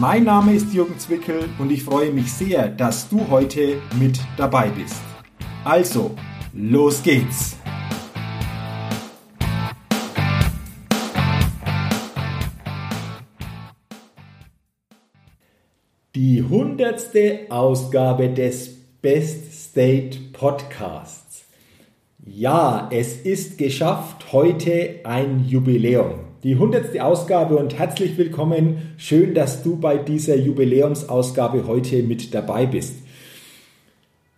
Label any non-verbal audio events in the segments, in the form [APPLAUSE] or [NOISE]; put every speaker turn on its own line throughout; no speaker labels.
Mein Name ist Jürgen Zwickel und ich freue mich sehr, dass du heute mit dabei bist. Also, los geht's! Die hundertste Ausgabe des Best State Podcasts. Ja, es ist geschafft, heute ein Jubiläum die hundertste Ausgabe und herzlich willkommen. Schön, dass du bei dieser Jubiläumsausgabe heute mit dabei bist.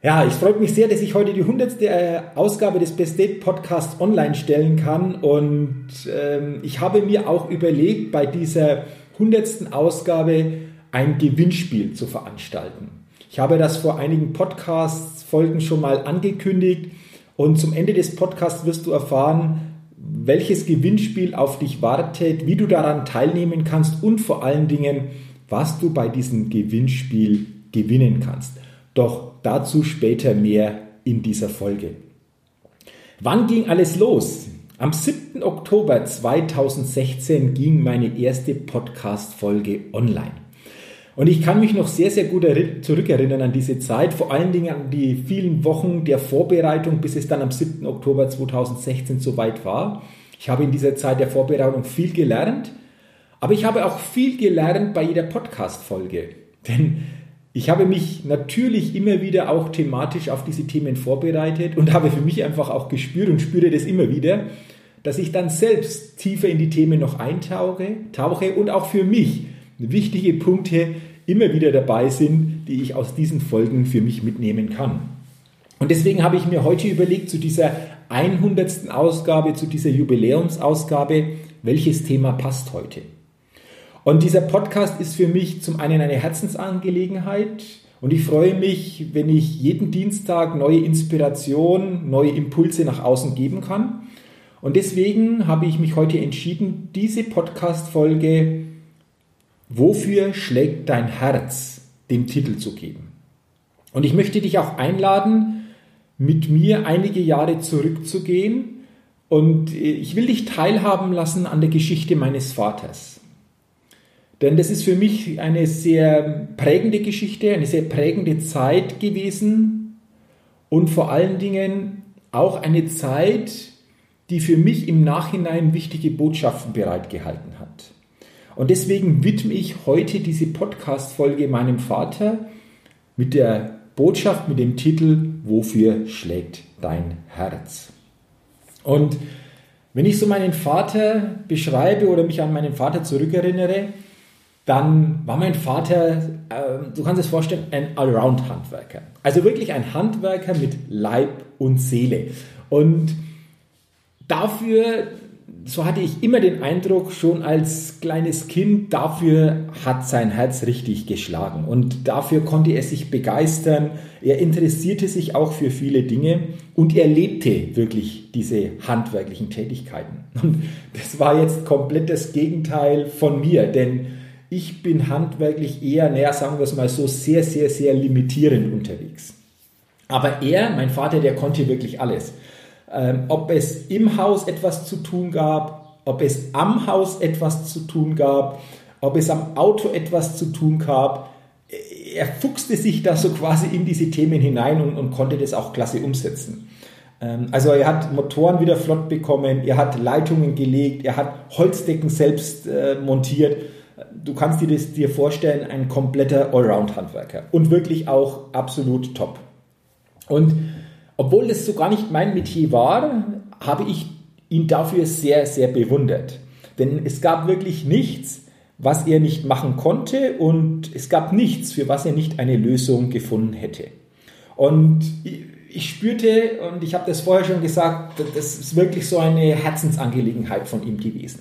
Ja, ich freue mich sehr, dass ich heute die hundertste äh, Ausgabe des Best Date Podcasts online stellen kann und ähm, ich habe mir auch überlegt, bei dieser hundertsten Ausgabe ein Gewinnspiel zu veranstalten. Ich habe das vor einigen Podcast-Folgen schon mal angekündigt und zum Ende des Podcasts wirst du erfahren, welches Gewinnspiel auf dich wartet, wie du daran teilnehmen kannst und vor allen Dingen, was du bei diesem Gewinnspiel gewinnen kannst. Doch dazu später mehr in dieser Folge. Wann ging alles los? Am 7. Oktober 2016 ging meine erste Podcast-Folge online. Und ich kann mich noch sehr, sehr gut zurückerinnern an diese Zeit, vor allen Dingen an die vielen Wochen der Vorbereitung, bis es dann am 7. Oktober 2016 soweit war. Ich habe in dieser Zeit der Vorbereitung viel gelernt, aber ich habe auch viel gelernt bei jeder Podcast-Folge. [LAUGHS] Denn ich habe mich natürlich immer wieder auch thematisch auf diese Themen vorbereitet und habe für mich einfach auch gespürt und spüre das immer wieder, dass ich dann selbst tiefer in die Themen noch eintauche tauche und auch für mich wichtige Punkte immer wieder dabei sind, die ich aus diesen Folgen für mich mitnehmen kann. Und deswegen habe ich mir heute überlegt, zu dieser 100. Ausgabe, zu dieser Jubiläumsausgabe, welches Thema passt heute. Und dieser Podcast ist für mich zum einen eine Herzensangelegenheit und ich freue mich, wenn ich jeden Dienstag neue Inspiration, neue Impulse nach außen geben kann. Und deswegen habe ich mich heute entschieden, diese Podcast-Folge Wofür schlägt dein Herz? dem Titel zu geben. Und ich möchte dich auch einladen, mit mir einige Jahre zurückzugehen und ich will dich teilhaben lassen an der Geschichte meines Vaters. Denn das ist für mich eine sehr prägende Geschichte, eine sehr prägende Zeit gewesen und vor allen Dingen auch eine Zeit, die für mich im Nachhinein wichtige Botschaften bereitgehalten hat. Und deswegen widme ich heute diese Podcast-Folge meinem Vater mit der Botschaft, mit dem Titel Wofür schlägt dein Herz? Und wenn ich so meinen Vater beschreibe oder mich an meinen Vater zurückerinnere, dann war mein Vater, äh, du kannst es vorstellen, ein Allround-Handwerker. Also wirklich ein Handwerker mit Leib und Seele. Und dafür so hatte ich immer den Eindruck, schon als kleines Kind, dafür hat sein Herz richtig geschlagen und dafür konnte er sich begeistern. Er interessierte sich auch für viele Dinge und er lebte wirklich diese handwerklichen Tätigkeiten. Und das war jetzt komplett das Gegenteil von mir, denn ich bin handwerklich eher, naja, sagen wir es mal so, sehr, sehr, sehr limitierend unterwegs. Aber er, mein Vater, der konnte wirklich alles ähm, ob es im Haus etwas zu tun gab, ob es am Haus etwas zu tun gab, ob es am Auto etwas zu tun gab. Er fuchste sich da so quasi in diese Themen hinein und, und konnte das auch klasse umsetzen. Ähm, also er hat Motoren wieder flott bekommen, er hat Leitungen gelegt, er hat Holzdecken selbst äh, montiert. Du kannst dir das dir vorstellen, ein kompletter Allround-Handwerker und wirklich auch absolut top. Und obwohl das so gar nicht mein Metier war, habe ich ihn dafür sehr, sehr bewundert. Denn es gab wirklich nichts, was er nicht machen konnte und es gab nichts, für was er nicht eine Lösung gefunden hätte. Und ich spürte, und ich habe das vorher schon gesagt, das ist wirklich so eine Herzensangelegenheit von ihm gewesen.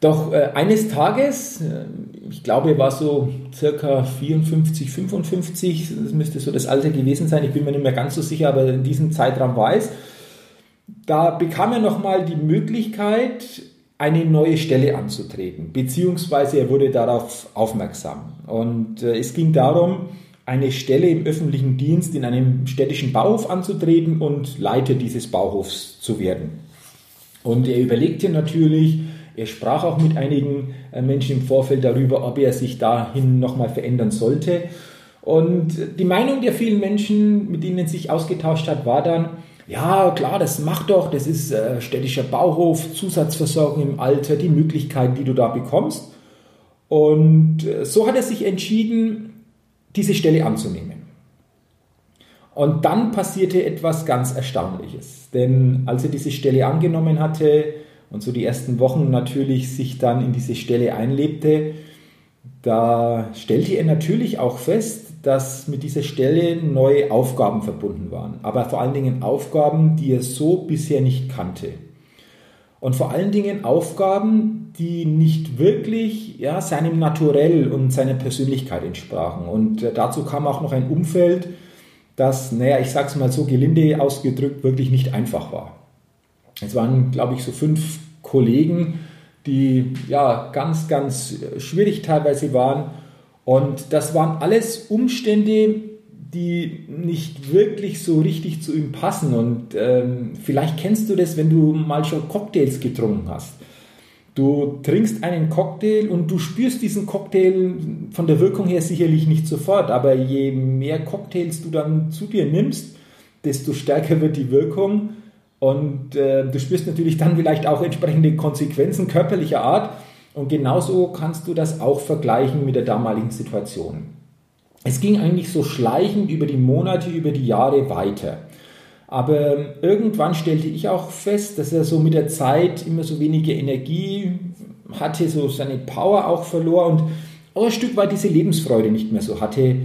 Doch äh, eines Tages, äh, ich glaube, war so circa 54, 55, das müsste so das Alter gewesen sein, ich bin mir nicht mehr ganz so sicher, aber in diesem Zeitraum war es. Da bekam er nochmal die Möglichkeit, eine neue Stelle anzutreten, beziehungsweise er wurde darauf aufmerksam. Und äh, es ging darum, eine Stelle im öffentlichen Dienst in einem städtischen Bauhof anzutreten und Leiter dieses Bauhofs zu werden. Und er überlegte natürlich, er sprach auch mit einigen äh, Menschen im Vorfeld darüber, ob er sich dahin nochmal verändern sollte. Und die Meinung der vielen Menschen, mit denen er sich ausgetauscht hat, war dann, ja klar, das macht doch, das ist äh, städtischer Bauhof, Zusatzversorgung im Alter, die Möglichkeiten, die du da bekommst. Und äh, so hat er sich entschieden, diese Stelle anzunehmen. Und dann passierte etwas ganz Erstaunliches. Denn als er diese Stelle angenommen hatte, und so die ersten Wochen natürlich sich dann in diese Stelle einlebte, da stellte er natürlich auch fest, dass mit dieser Stelle neue Aufgaben verbunden waren, aber vor allen Dingen Aufgaben, die er so bisher nicht kannte. Und vor allen Dingen Aufgaben, die nicht wirklich ja, seinem Naturell und seiner Persönlichkeit entsprachen. Und äh, dazu kam auch noch ein Umfeld, das, naja, ich sag's mal so gelinde ausgedrückt, wirklich nicht einfach war. Es waren, glaube ich, so fünf Kollegen, die ja ganz, ganz schwierig teilweise waren. Und das waren alles Umstände, die nicht wirklich so richtig zu ihm passen. Und ähm, vielleicht kennst du das, wenn du mal schon Cocktails getrunken hast. Du trinkst einen Cocktail und du spürst diesen Cocktail von der Wirkung her sicherlich nicht sofort, aber je mehr Cocktails du dann zu dir nimmst, desto stärker wird die Wirkung und äh, du spürst natürlich dann vielleicht auch entsprechende Konsequenzen körperlicher Art. Und genauso kannst du das auch vergleichen mit der damaligen Situation. Es ging eigentlich so schleichend über die Monate, über die Jahre weiter. Aber irgendwann stellte ich auch fest, dass er so mit der Zeit immer so weniger Energie hatte, so seine Power auch verlor und auch ein Stück weit diese Lebensfreude nicht mehr so hatte, äh,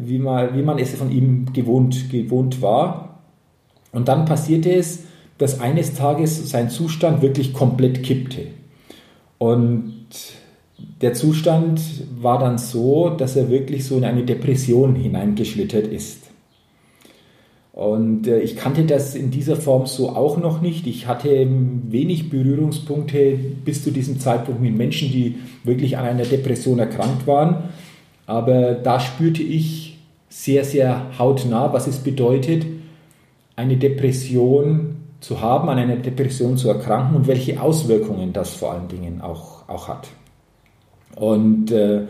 wie man, wie man es von ihm gewohnt, gewohnt war. Und dann passierte es, dass eines Tages sein Zustand wirklich komplett kippte. Und der Zustand war dann so, dass er wirklich so in eine Depression hineingeschlittert ist. Und äh, ich kannte das in dieser Form so auch noch nicht. Ich hatte wenig Berührungspunkte bis zu diesem Zeitpunkt mit Menschen, die wirklich an einer Depression erkrankt waren. Aber da spürte ich sehr, sehr hautnah, was es bedeutet, eine Depression zu haben, an einer Depression zu erkranken und welche Auswirkungen das vor allen Dingen auch, auch hat. Und äh,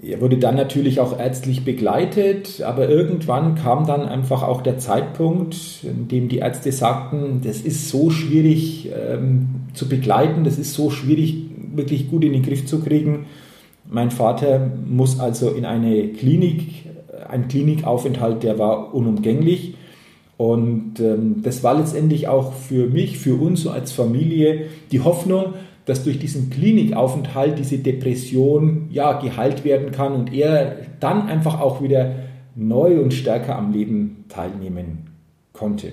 er wurde dann natürlich auch ärztlich begleitet, aber irgendwann kam dann einfach auch der Zeitpunkt, in dem die Ärzte sagten, das ist so schwierig ähm, zu begleiten, das ist so schwierig wirklich gut in den Griff zu kriegen. Mein Vater muss also in eine Klinik, ein Klinikaufenthalt, der war unumgänglich. Und ähm, das war letztendlich auch für mich, für uns als Familie die Hoffnung, dass durch diesen Klinikaufenthalt diese Depression ja geheilt werden kann und er dann einfach auch wieder neu und stärker am Leben teilnehmen konnte.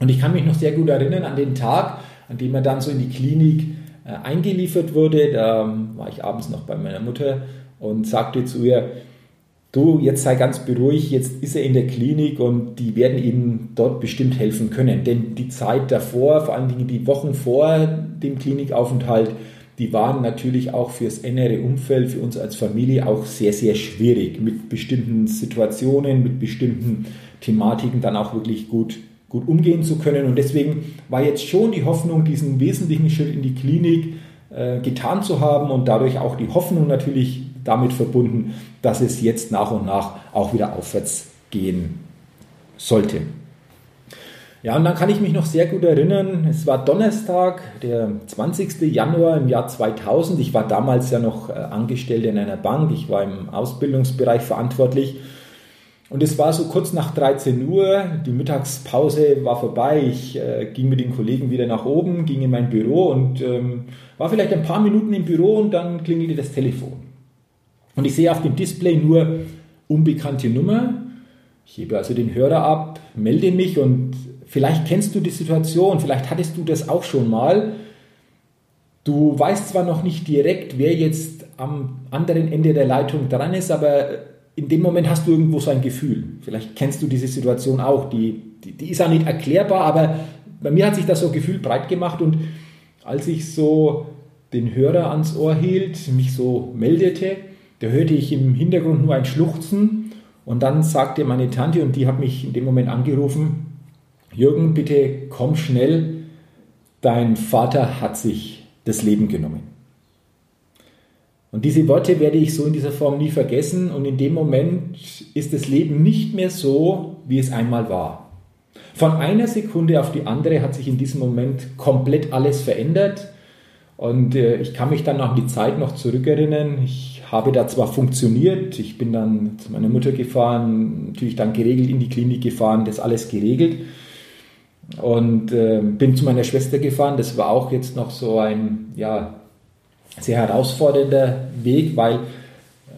Und ich kann mich noch sehr gut erinnern an den Tag, an dem er dann so in die Klinik äh, eingeliefert wurde. Da ähm, war ich abends noch bei meiner Mutter und sagte zu ihr, du, jetzt sei ganz beruhigt, jetzt ist er in der Klinik und die werden ihm dort bestimmt helfen können. Denn die Zeit davor, vor allen Dingen die Wochen vor dem Klinikaufenthalt, die waren natürlich auch fürs engere Umfeld, für uns als Familie auch sehr, sehr schwierig, mit bestimmten Situationen, mit bestimmten Thematiken dann auch wirklich gut, gut umgehen zu können. Und deswegen war jetzt schon die Hoffnung, diesen wesentlichen Schritt in die Klinik äh, getan zu haben und dadurch auch die Hoffnung natürlich damit verbunden, dass es jetzt nach und nach auch wieder aufwärts gehen sollte. Ja, und dann kann ich mich noch sehr gut erinnern, es war Donnerstag, der 20. Januar im Jahr 2000. Ich war damals ja noch äh, Angestellter in einer Bank, ich war im Ausbildungsbereich verantwortlich. Und es war so kurz nach 13 Uhr, die Mittagspause war vorbei, ich äh, ging mit den Kollegen wieder nach oben, ging in mein Büro und ähm, war vielleicht ein paar Minuten im Büro und dann klingelte das Telefon. Und ich sehe auf dem Display nur unbekannte Nummer. Ich hebe also den Hörer ab, melde mich und vielleicht kennst du die Situation, vielleicht hattest du das auch schon mal. Du weißt zwar noch nicht direkt, wer jetzt am anderen Ende der Leitung dran ist, aber in dem Moment hast du irgendwo so ein Gefühl. Vielleicht kennst du diese Situation auch. Die, die, die ist auch nicht erklärbar, aber bei mir hat sich das so Gefühl breit gemacht und als ich so den Hörer ans Ohr hielt, mich so meldete, da hörte ich im Hintergrund nur ein Schluchzen und dann sagte meine Tante, und die hat mich in dem Moment angerufen, Jürgen, bitte komm schnell, dein Vater hat sich das Leben genommen. Und diese Worte werde ich so in dieser Form nie vergessen und in dem Moment ist das Leben nicht mehr so, wie es einmal war. Von einer Sekunde auf die andere hat sich in diesem Moment komplett alles verändert und äh, ich kann mich dann an die Zeit noch zurückerinnern. Ich habe da zwar funktioniert, ich bin dann zu meiner Mutter gefahren, natürlich dann geregelt in die Klinik gefahren, das alles geregelt und äh, bin zu meiner Schwester gefahren. Das war auch jetzt noch so ein ja, sehr herausfordernder Weg, weil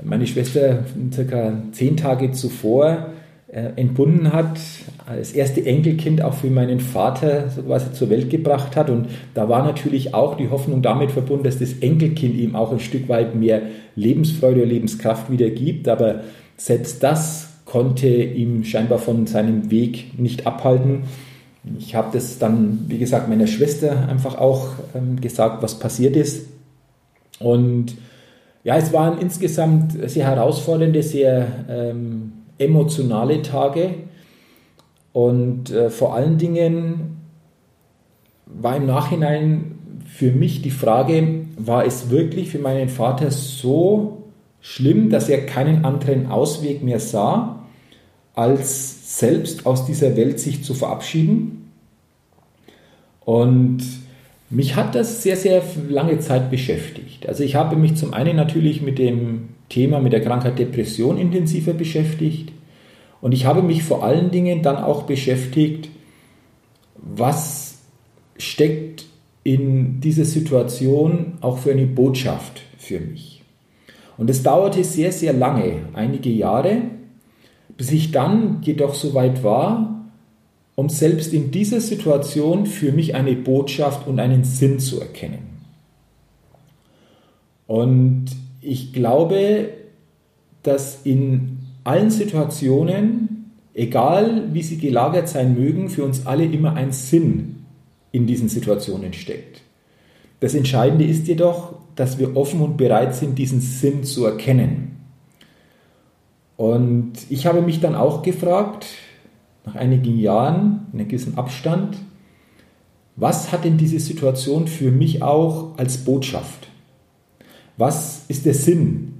meine Schwester circa zehn Tage zuvor entbunden hat, als erste Enkelkind auch für meinen Vater so quasi zur Welt gebracht hat. Und da war natürlich auch die Hoffnung damit verbunden, dass das Enkelkind ihm auch ein Stück weit mehr Lebensfreude und Lebenskraft wieder gibt. Aber selbst das konnte ihm scheinbar von seinem Weg nicht abhalten. Ich habe das dann, wie gesagt, meiner Schwester einfach auch ähm, gesagt, was passiert ist. Und ja, es waren insgesamt sehr herausfordernde, sehr ähm, emotionale Tage. Und äh, vor allen Dingen war im Nachhinein für mich die Frage, war es wirklich für meinen Vater so schlimm, dass er keinen anderen Ausweg mehr sah, als selbst aus dieser Welt sich zu verabschieden? Und mich hat das sehr, sehr lange Zeit beschäftigt. Also ich habe mich zum einen natürlich mit dem Thema, mit der Krankheit Depression intensiver beschäftigt. Und ich habe mich vor allen Dingen dann auch beschäftigt, was steckt in dieser Situation auch für eine Botschaft für mich. Und es dauerte sehr, sehr lange, einige Jahre, bis ich dann jedoch so weit war, um selbst in dieser Situation für mich eine Botschaft und einen Sinn zu erkennen. Und ich glaube, dass in allen Situationen, egal wie sie gelagert sein mögen, für uns alle immer ein Sinn in diesen Situationen steckt. Das Entscheidende ist jedoch, dass wir offen und bereit sind, diesen Sinn zu erkennen. Und ich habe mich dann auch gefragt, nach einigen Jahren, in einem gewissen Abstand, was hat denn diese Situation für mich auch als Botschaft? Was ist der Sinn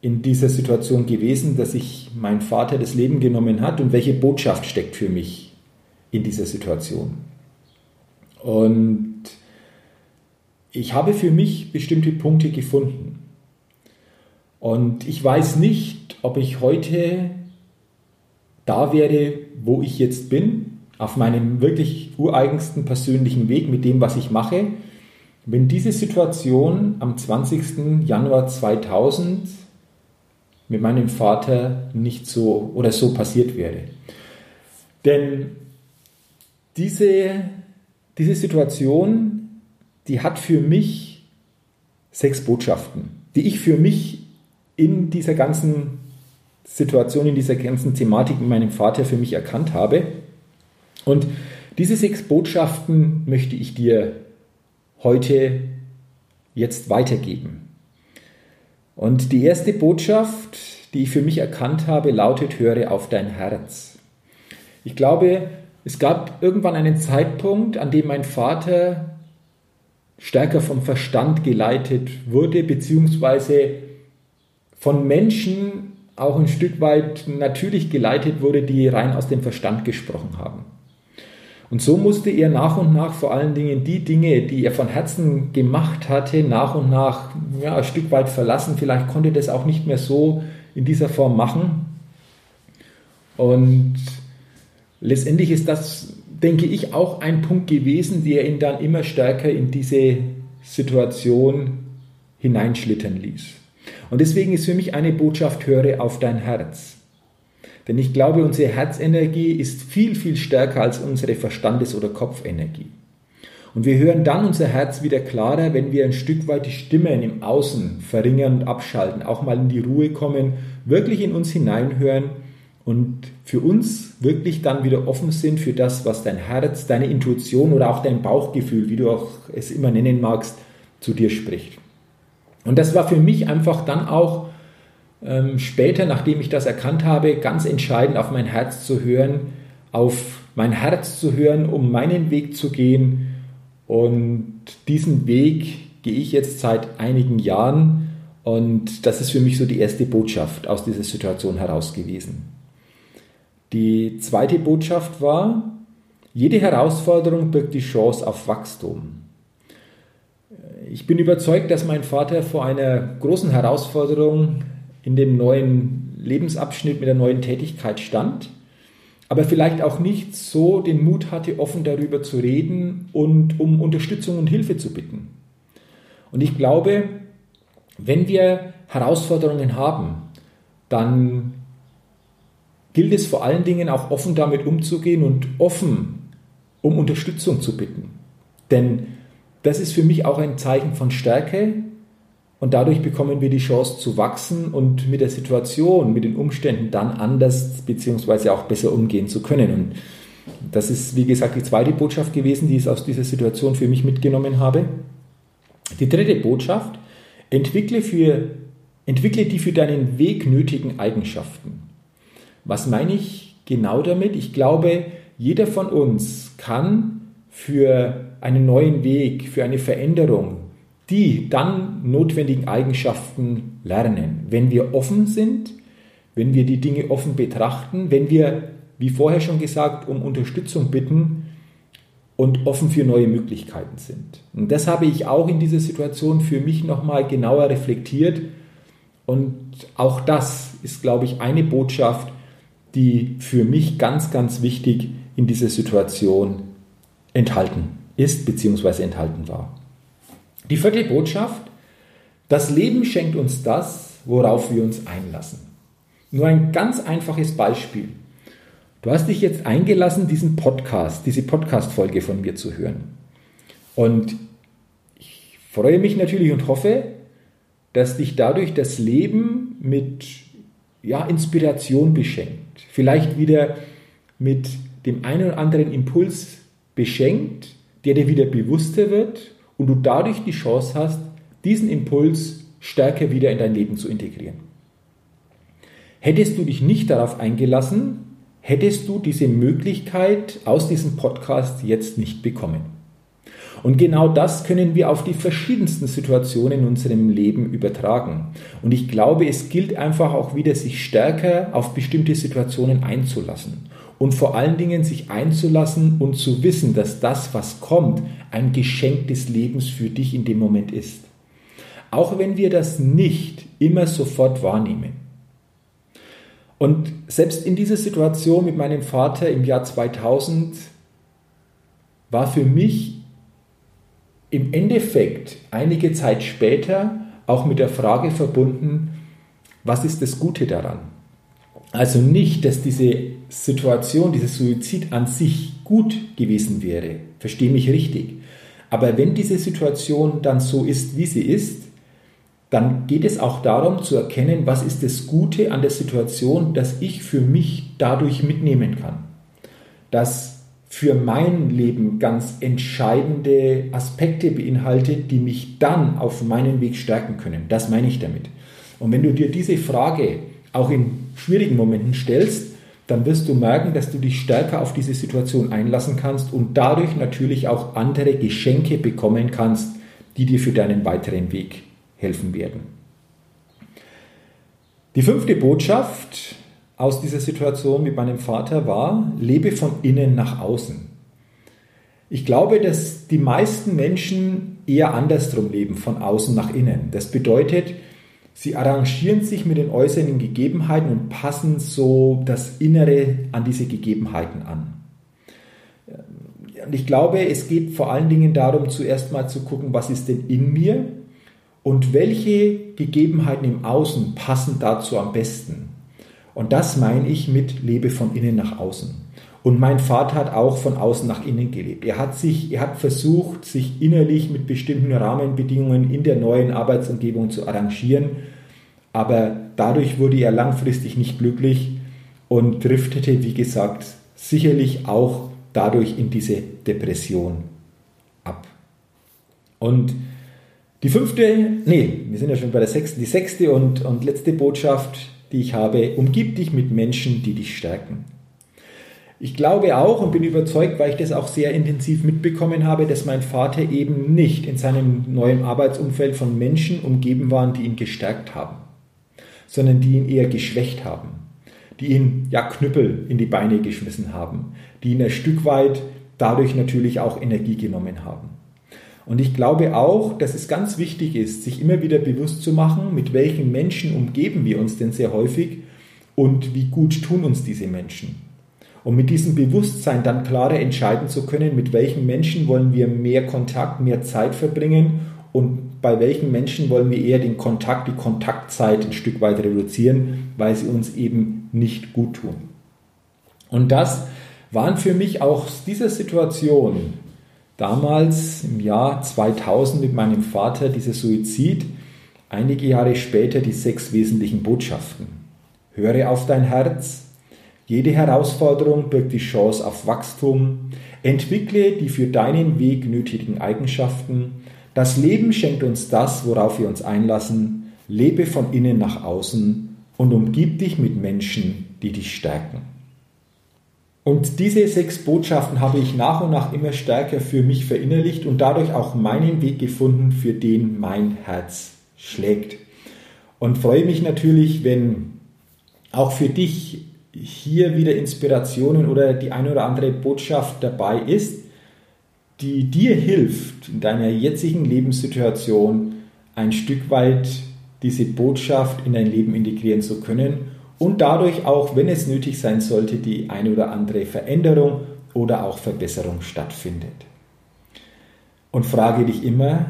in dieser Situation gewesen, dass sich mein Vater das Leben genommen hat und welche Botschaft steckt für mich in dieser Situation? Und ich habe für mich bestimmte Punkte gefunden. Und ich weiß nicht, ob ich heute da wäre, wo ich jetzt bin, auf meinem wirklich ureigensten persönlichen Weg mit dem, was ich mache, wenn diese Situation am 20. Januar 2000 mit meinem Vater nicht so oder so passiert wäre. Denn diese, diese Situation, die hat für mich sechs Botschaften, die ich für mich in dieser ganzen Situation, in dieser ganzen Thematik mit meinem Vater für mich erkannt habe. Und diese sechs Botschaften möchte ich dir heute jetzt weitergeben. Und die erste Botschaft, die ich für mich erkannt habe, lautet, höre auf dein Herz. Ich glaube, es gab irgendwann einen Zeitpunkt, an dem mein Vater stärker vom Verstand geleitet wurde, beziehungsweise von Menschen auch ein Stück weit natürlich geleitet wurde, die rein aus dem Verstand gesprochen haben. Und so musste er nach und nach vor allen Dingen die Dinge, die er von Herzen gemacht hatte, nach und nach ja, ein Stück weit verlassen. Vielleicht konnte das auch nicht mehr so in dieser Form machen. Und letztendlich ist das, denke ich, auch ein Punkt gewesen, der ihn dann immer stärker in diese Situation hineinschlittern ließ. Und deswegen ist für mich eine Botschaft, höre auf dein Herz. Denn ich glaube, unsere Herzenergie ist viel, viel stärker als unsere Verstandes- oder Kopfenergie. Und wir hören dann unser Herz wieder klarer, wenn wir ein Stück weit die Stimmen im Außen verringern und abschalten, auch mal in die Ruhe kommen, wirklich in uns hineinhören und für uns wirklich dann wieder offen sind für das, was dein Herz, deine Intuition oder auch dein Bauchgefühl, wie du auch es immer nennen magst, zu dir spricht. Und das war für mich einfach dann auch ähm, später, nachdem ich das erkannt habe, ganz entscheidend auf mein Herz zu hören, auf mein Herz zu hören, um meinen Weg zu gehen. Und diesen Weg gehe ich jetzt seit einigen Jahren. Und das ist für mich so die erste Botschaft aus dieser Situation heraus gewesen. Die zweite Botschaft war, jede Herausforderung birgt die Chance auf Wachstum. Ich bin überzeugt, dass mein Vater vor einer großen Herausforderung in dem neuen Lebensabschnitt mit der neuen Tätigkeit stand, aber vielleicht auch nicht so den Mut hatte, offen darüber zu reden und um Unterstützung und Hilfe zu bitten. Und ich glaube, wenn wir Herausforderungen haben, dann gilt es vor allen Dingen auch offen damit umzugehen und offen um Unterstützung zu bitten. Denn das ist für mich auch ein Zeichen von Stärke und dadurch bekommen wir die Chance zu wachsen und mit der Situation, mit den Umständen dann anders bzw. auch besser umgehen zu können. Und das ist, wie gesagt, die zweite Botschaft gewesen, die ich aus dieser Situation für mich mitgenommen habe. Die dritte Botschaft, entwickle, für, entwickle die für deinen Weg nötigen Eigenschaften. Was meine ich genau damit? Ich glaube, jeder von uns kann für einen neuen Weg, für eine Veränderung, die dann notwendigen Eigenschaften lernen. Wenn wir offen sind, wenn wir die Dinge offen betrachten, wenn wir, wie vorher schon gesagt, um Unterstützung bitten und offen für neue Möglichkeiten sind. Und das habe ich auch in dieser Situation für mich nochmal genauer reflektiert. Und auch das ist, glaube ich, eine Botschaft, die für mich ganz, ganz wichtig in dieser Situation enthalten ist bzw. enthalten war. Die vierte Botschaft, das Leben schenkt uns das, worauf wir uns einlassen. Nur ein ganz einfaches Beispiel. Du hast dich jetzt eingelassen, diesen Podcast, diese Podcast-Folge von mir zu hören. Und ich freue mich natürlich und hoffe, dass dich dadurch das Leben mit ja, Inspiration beschenkt. Vielleicht wieder mit dem einen oder anderen Impuls beschenkt, der dir wieder bewusster wird und du dadurch die Chance hast, diesen Impuls stärker wieder in dein Leben zu integrieren. Hättest du dich nicht darauf eingelassen, hättest du diese Möglichkeit aus diesem Podcast jetzt nicht bekommen. Und genau das können wir auf die verschiedensten Situationen in unserem Leben übertragen. Und ich glaube, es gilt einfach auch wieder, sich stärker auf bestimmte Situationen einzulassen und vor allen Dingen sich einzulassen und zu wissen, dass das, was kommt, ein Geschenk des Lebens für dich in dem Moment ist. Auch wenn wir das nicht immer sofort wahrnehmen. Und selbst in dieser Situation mit meinem Vater im Jahr 2000 war für mich im Endeffekt einige Zeit später auch mit der Frage verbunden, was ist das Gute daran? Also nicht, dass diese Situation, dieser Suizid an sich gut gewesen wäre, verstehe mich richtig. Aber wenn diese Situation dann so ist, wie sie ist, dann geht es auch darum zu erkennen, was ist das Gute an der Situation, das ich für mich dadurch mitnehmen kann. Das für mein Leben ganz entscheidende Aspekte beinhaltet, die mich dann auf meinen Weg stärken können. Das meine ich damit. Und wenn du dir diese Frage auch in schwierigen Momenten stellst, dann wirst du merken, dass du dich stärker auf diese Situation einlassen kannst und dadurch natürlich auch andere Geschenke bekommen kannst, die dir für deinen weiteren Weg helfen werden. Die fünfte Botschaft aus dieser Situation mit meinem Vater war, lebe von innen nach außen. Ich glaube, dass die meisten Menschen eher andersrum leben, von außen nach innen. Das bedeutet, Sie arrangieren sich mit den äußeren Gegebenheiten und passen so das Innere an diese Gegebenheiten an. Und ich glaube, es geht vor allen Dingen darum, zuerst mal zu gucken, was ist denn in mir und welche Gegebenheiten im Außen passen dazu am besten. Und das meine ich mit Lebe von innen nach außen. Und mein Vater hat auch von außen nach innen gelebt. Er hat sich, er hat versucht, sich innerlich mit bestimmten Rahmenbedingungen in der neuen Arbeitsumgebung zu arrangieren. Aber dadurch wurde er langfristig nicht glücklich und driftete, wie gesagt, sicherlich auch dadurch in diese Depression ab. Und die fünfte, nee, wir sind ja schon bei der sechsten, die sechste und, und letzte Botschaft, die ich habe, umgib dich mit Menschen, die dich stärken. Ich glaube auch und bin überzeugt, weil ich das auch sehr intensiv mitbekommen habe, dass mein Vater eben nicht in seinem neuen Arbeitsumfeld von Menschen umgeben waren, die ihn gestärkt haben, sondern die ihn eher geschwächt haben, die ihn ja Knüppel in die Beine geschmissen haben, die ihn ein Stück weit dadurch natürlich auch Energie genommen haben. Und ich glaube auch, dass es ganz wichtig ist, sich immer wieder bewusst zu machen, mit welchen Menschen umgeben wir uns denn sehr häufig und wie gut tun uns diese Menschen. Und mit diesem Bewusstsein dann klarer entscheiden zu können, mit welchen Menschen wollen wir mehr Kontakt, mehr Zeit verbringen und bei welchen Menschen wollen wir eher den Kontakt, die Kontaktzeit ein Stück weit reduzieren, weil sie uns eben nicht gut tun. Und das waren für mich auch dieser Situation damals im Jahr 2000 mit meinem Vater dieser Suizid, einige Jahre später die sechs wesentlichen Botschaften. Höre auf dein Herz, jede Herausforderung birgt die Chance auf Wachstum. Entwickle die für deinen Weg nötigen Eigenschaften. Das Leben schenkt uns das, worauf wir uns einlassen. Lebe von innen nach außen und umgib dich mit Menschen, die dich stärken. Und diese sechs Botschaften habe ich nach und nach immer stärker für mich verinnerlicht und dadurch auch meinen Weg gefunden, für den mein Herz schlägt. Und freue mich natürlich, wenn auch für dich hier wieder Inspirationen oder die eine oder andere Botschaft dabei ist, die dir hilft, in deiner jetzigen Lebenssituation ein Stück weit diese Botschaft in dein Leben integrieren zu können und dadurch auch, wenn es nötig sein sollte, die eine oder andere Veränderung oder auch Verbesserung stattfindet. Und frage dich immer,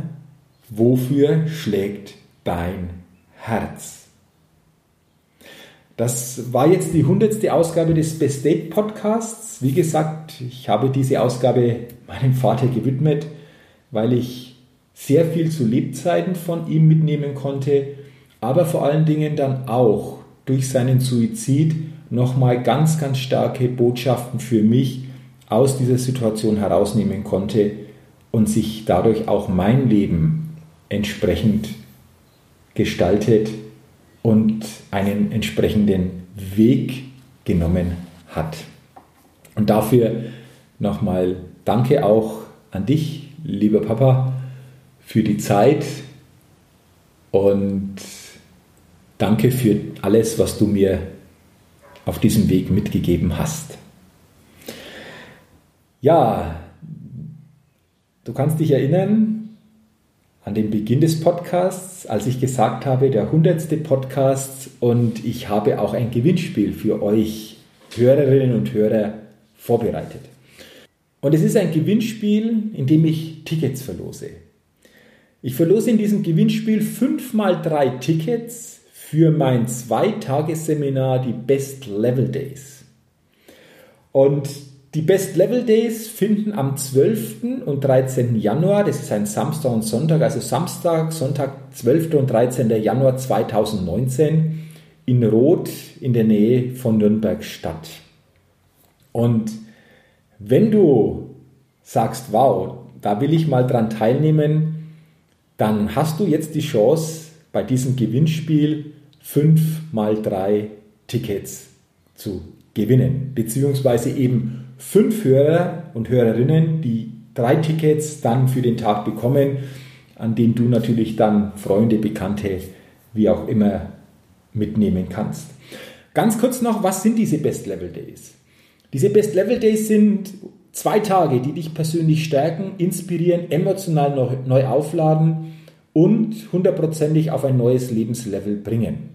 wofür schlägt dein Herz? Das war jetzt die hundertste Ausgabe des Best Date Podcasts. Wie gesagt, ich habe diese Ausgabe meinem Vater gewidmet, weil ich sehr viel zu Lebzeiten von ihm mitnehmen konnte, aber vor allen Dingen dann auch durch seinen Suizid nochmal ganz, ganz starke Botschaften für mich aus dieser Situation herausnehmen konnte und sich dadurch auch mein Leben entsprechend gestaltet und einen entsprechenden Weg genommen hat. Und dafür nochmal danke auch an dich, lieber Papa, für die Zeit und danke für alles, was du mir auf diesem Weg mitgegeben hast. Ja, du kannst dich erinnern, an den Beginn des Podcasts, als ich gesagt habe, der hundertste Podcast und ich habe auch ein Gewinnspiel für euch Hörerinnen und Hörer vorbereitet. Und es ist ein Gewinnspiel, in dem ich Tickets verlose. Ich verlose in diesem Gewinnspiel fünf mal drei Tickets für mein Zweitagesseminar, die Best Level Days. Und die Best Level Days finden am 12. und 13. Januar, das ist ein Samstag und Sonntag, also Samstag, Sonntag, 12. und 13. Januar 2019 in Roth in der Nähe von Nürnberg statt. Und wenn du sagst, wow, da will ich mal dran teilnehmen, dann hast du jetzt die Chance, bei diesem Gewinnspiel 5 mal 3 Tickets zu gewinnen, beziehungsweise eben fünf Hörer und Hörerinnen, die drei Tickets dann für den Tag bekommen, an denen du natürlich dann Freunde, Bekannte, wie auch immer mitnehmen kannst. Ganz kurz noch, was sind diese Best Level Days? Diese Best Level Days sind zwei Tage, die dich persönlich stärken, inspirieren, emotional neu aufladen und hundertprozentig auf ein neues Lebenslevel bringen.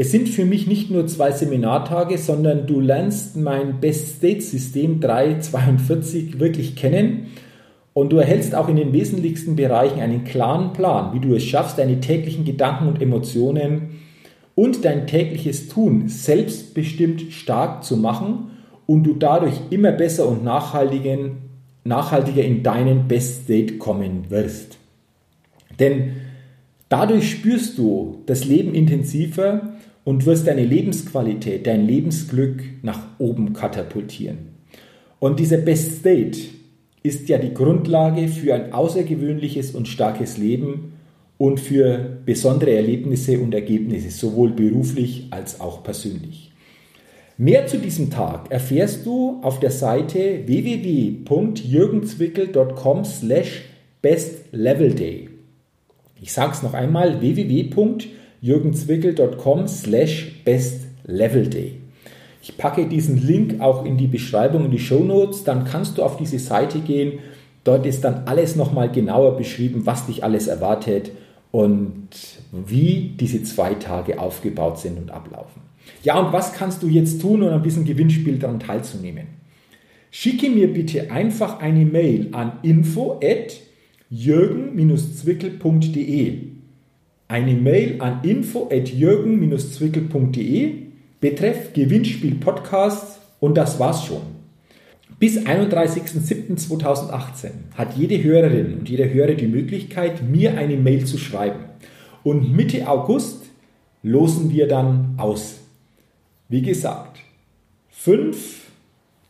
Es sind für mich nicht nur zwei Seminartage, sondern du lernst mein Best State System 342 wirklich kennen und du erhältst auch in den wesentlichsten Bereichen einen klaren Plan, wie du es schaffst, deine täglichen Gedanken und Emotionen und dein tägliches Tun selbstbestimmt stark zu machen und du dadurch immer besser und nachhaltiger in deinen Best State kommen wirst. Denn dadurch spürst du das Leben intensiver und wirst deine Lebensqualität, dein Lebensglück nach oben katapultieren. Und dieser Best State ist ja die Grundlage für ein außergewöhnliches und starkes Leben und für besondere Erlebnisse und Ergebnisse, sowohl beruflich als auch persönlich. Mehr zu diesem Tag erfährst du auf der Seite www.jürgenzwickel.com slash bestlevelday. Ich sage es noch einmal, www.jürgenzwickel.com slash bestlevelday. Ich packe diesen Link auch in die Beschreibung, in die Show Notes, dann kannst du auf diese Seite gehen. Dort ist dann alles nochmal genauer beschrieben, was dich alles erwartet und wie diese zwei Tage aufgebaut sind und ablaufen. Ja, und was kannst du jetzt tun, um ein bisschen Gewinnspiel daran teilzunehmen? Schicke mir bitte einfach eine Mail an info at jürgen-zwickel.de. Eine Mail an info at jürgen-zwickel.de betreff Gewinnspiel Podcast und das war's schon. Bis 31.07.2018 hat jede Hörerin und jeder Hörer die Möglichkeit, mir eine Mail zu schreiben. Und Mitte August losen wir dann aus. Wie gesagt, fünf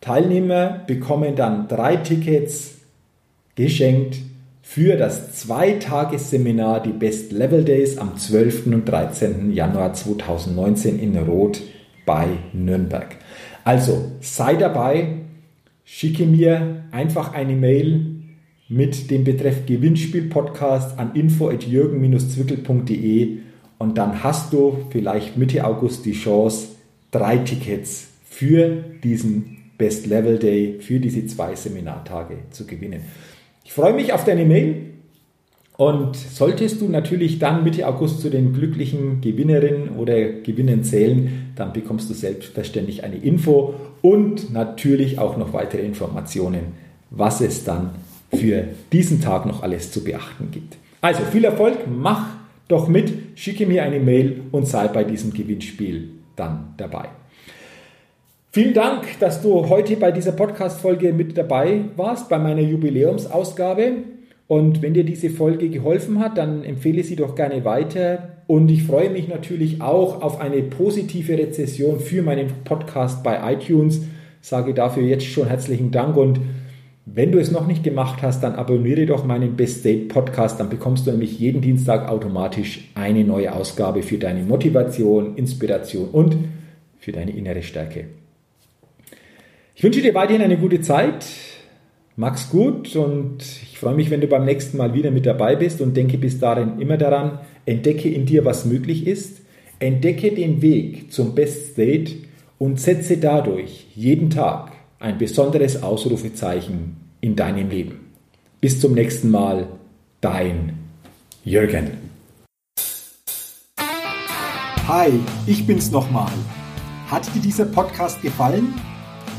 Teilnehmer bekommen dann drei Tickets geschenkt für das Zweitagesseminar, die Best Level Days am 12. und 13. Januar 2019 in Rot bei Nürnberg. Also sei dabei, schicke mir einfach eine Mail mit dem Betreff Gewinnspiel Podcast an info@jürgen-zwickel.de und dann hast du vielleicht Mitte August die Chance, drei Tickets für diesen Best Level Day, für diese zwei Seminartage zu gewinnen. Ich freue mich auf deine Mail und solltest du natürlich dann Mitte August zu den glücklichen Gewinnerinnen oder Gewinnern zählen, dann bekommst du selbstverständlich eine Info und natürlich auch noch weitere Informationen, was es dann für diesen Tag noch alles zu beachten gibt. Also viel Erfolg, mach doch mit, schicke mir eine Mail und sei bei diesem Gewinnspiel dann dabei. Vielen Dank, dass du heute bei dieser Podcast-Folge mit dabei warst, bei meiner Jubiläumsausgabe. Und wenn dir diese Folge geholfen hat, dann empfehle sie doch gerne weiter. Und ich freue mich natürlich auch auf eine positive Rezession für meinen Podcast bei iTunes. Sage dafür jetzt schon herzlichen Dank und wenn du es noch nicht gemacht hast, dann abonniere doch meinen Best State Podcast. Dann bekommst du nämlich jeden Dienstag automatisch eine neue Ausgabe für deine Motivation, Inspiration und für deine innere Stärke. Ich wünsche dir weiterhin eine gute Zeit. Mach's gut und ich freue mich, wenn du beim nächsten Mal wieder mit dabei bist und denke bis dahin immer daran, entdecke in dir, was möglich ist, entdecke den Weg zum Best State und setze dadurch jeden Tag ein besonderes Ausrufezeichen in deinem Leben. Bis zum nächsten Mal, dein Jürgen.
Hi, ich bin's nochmal. Hat dir dieser Podcast gefallen?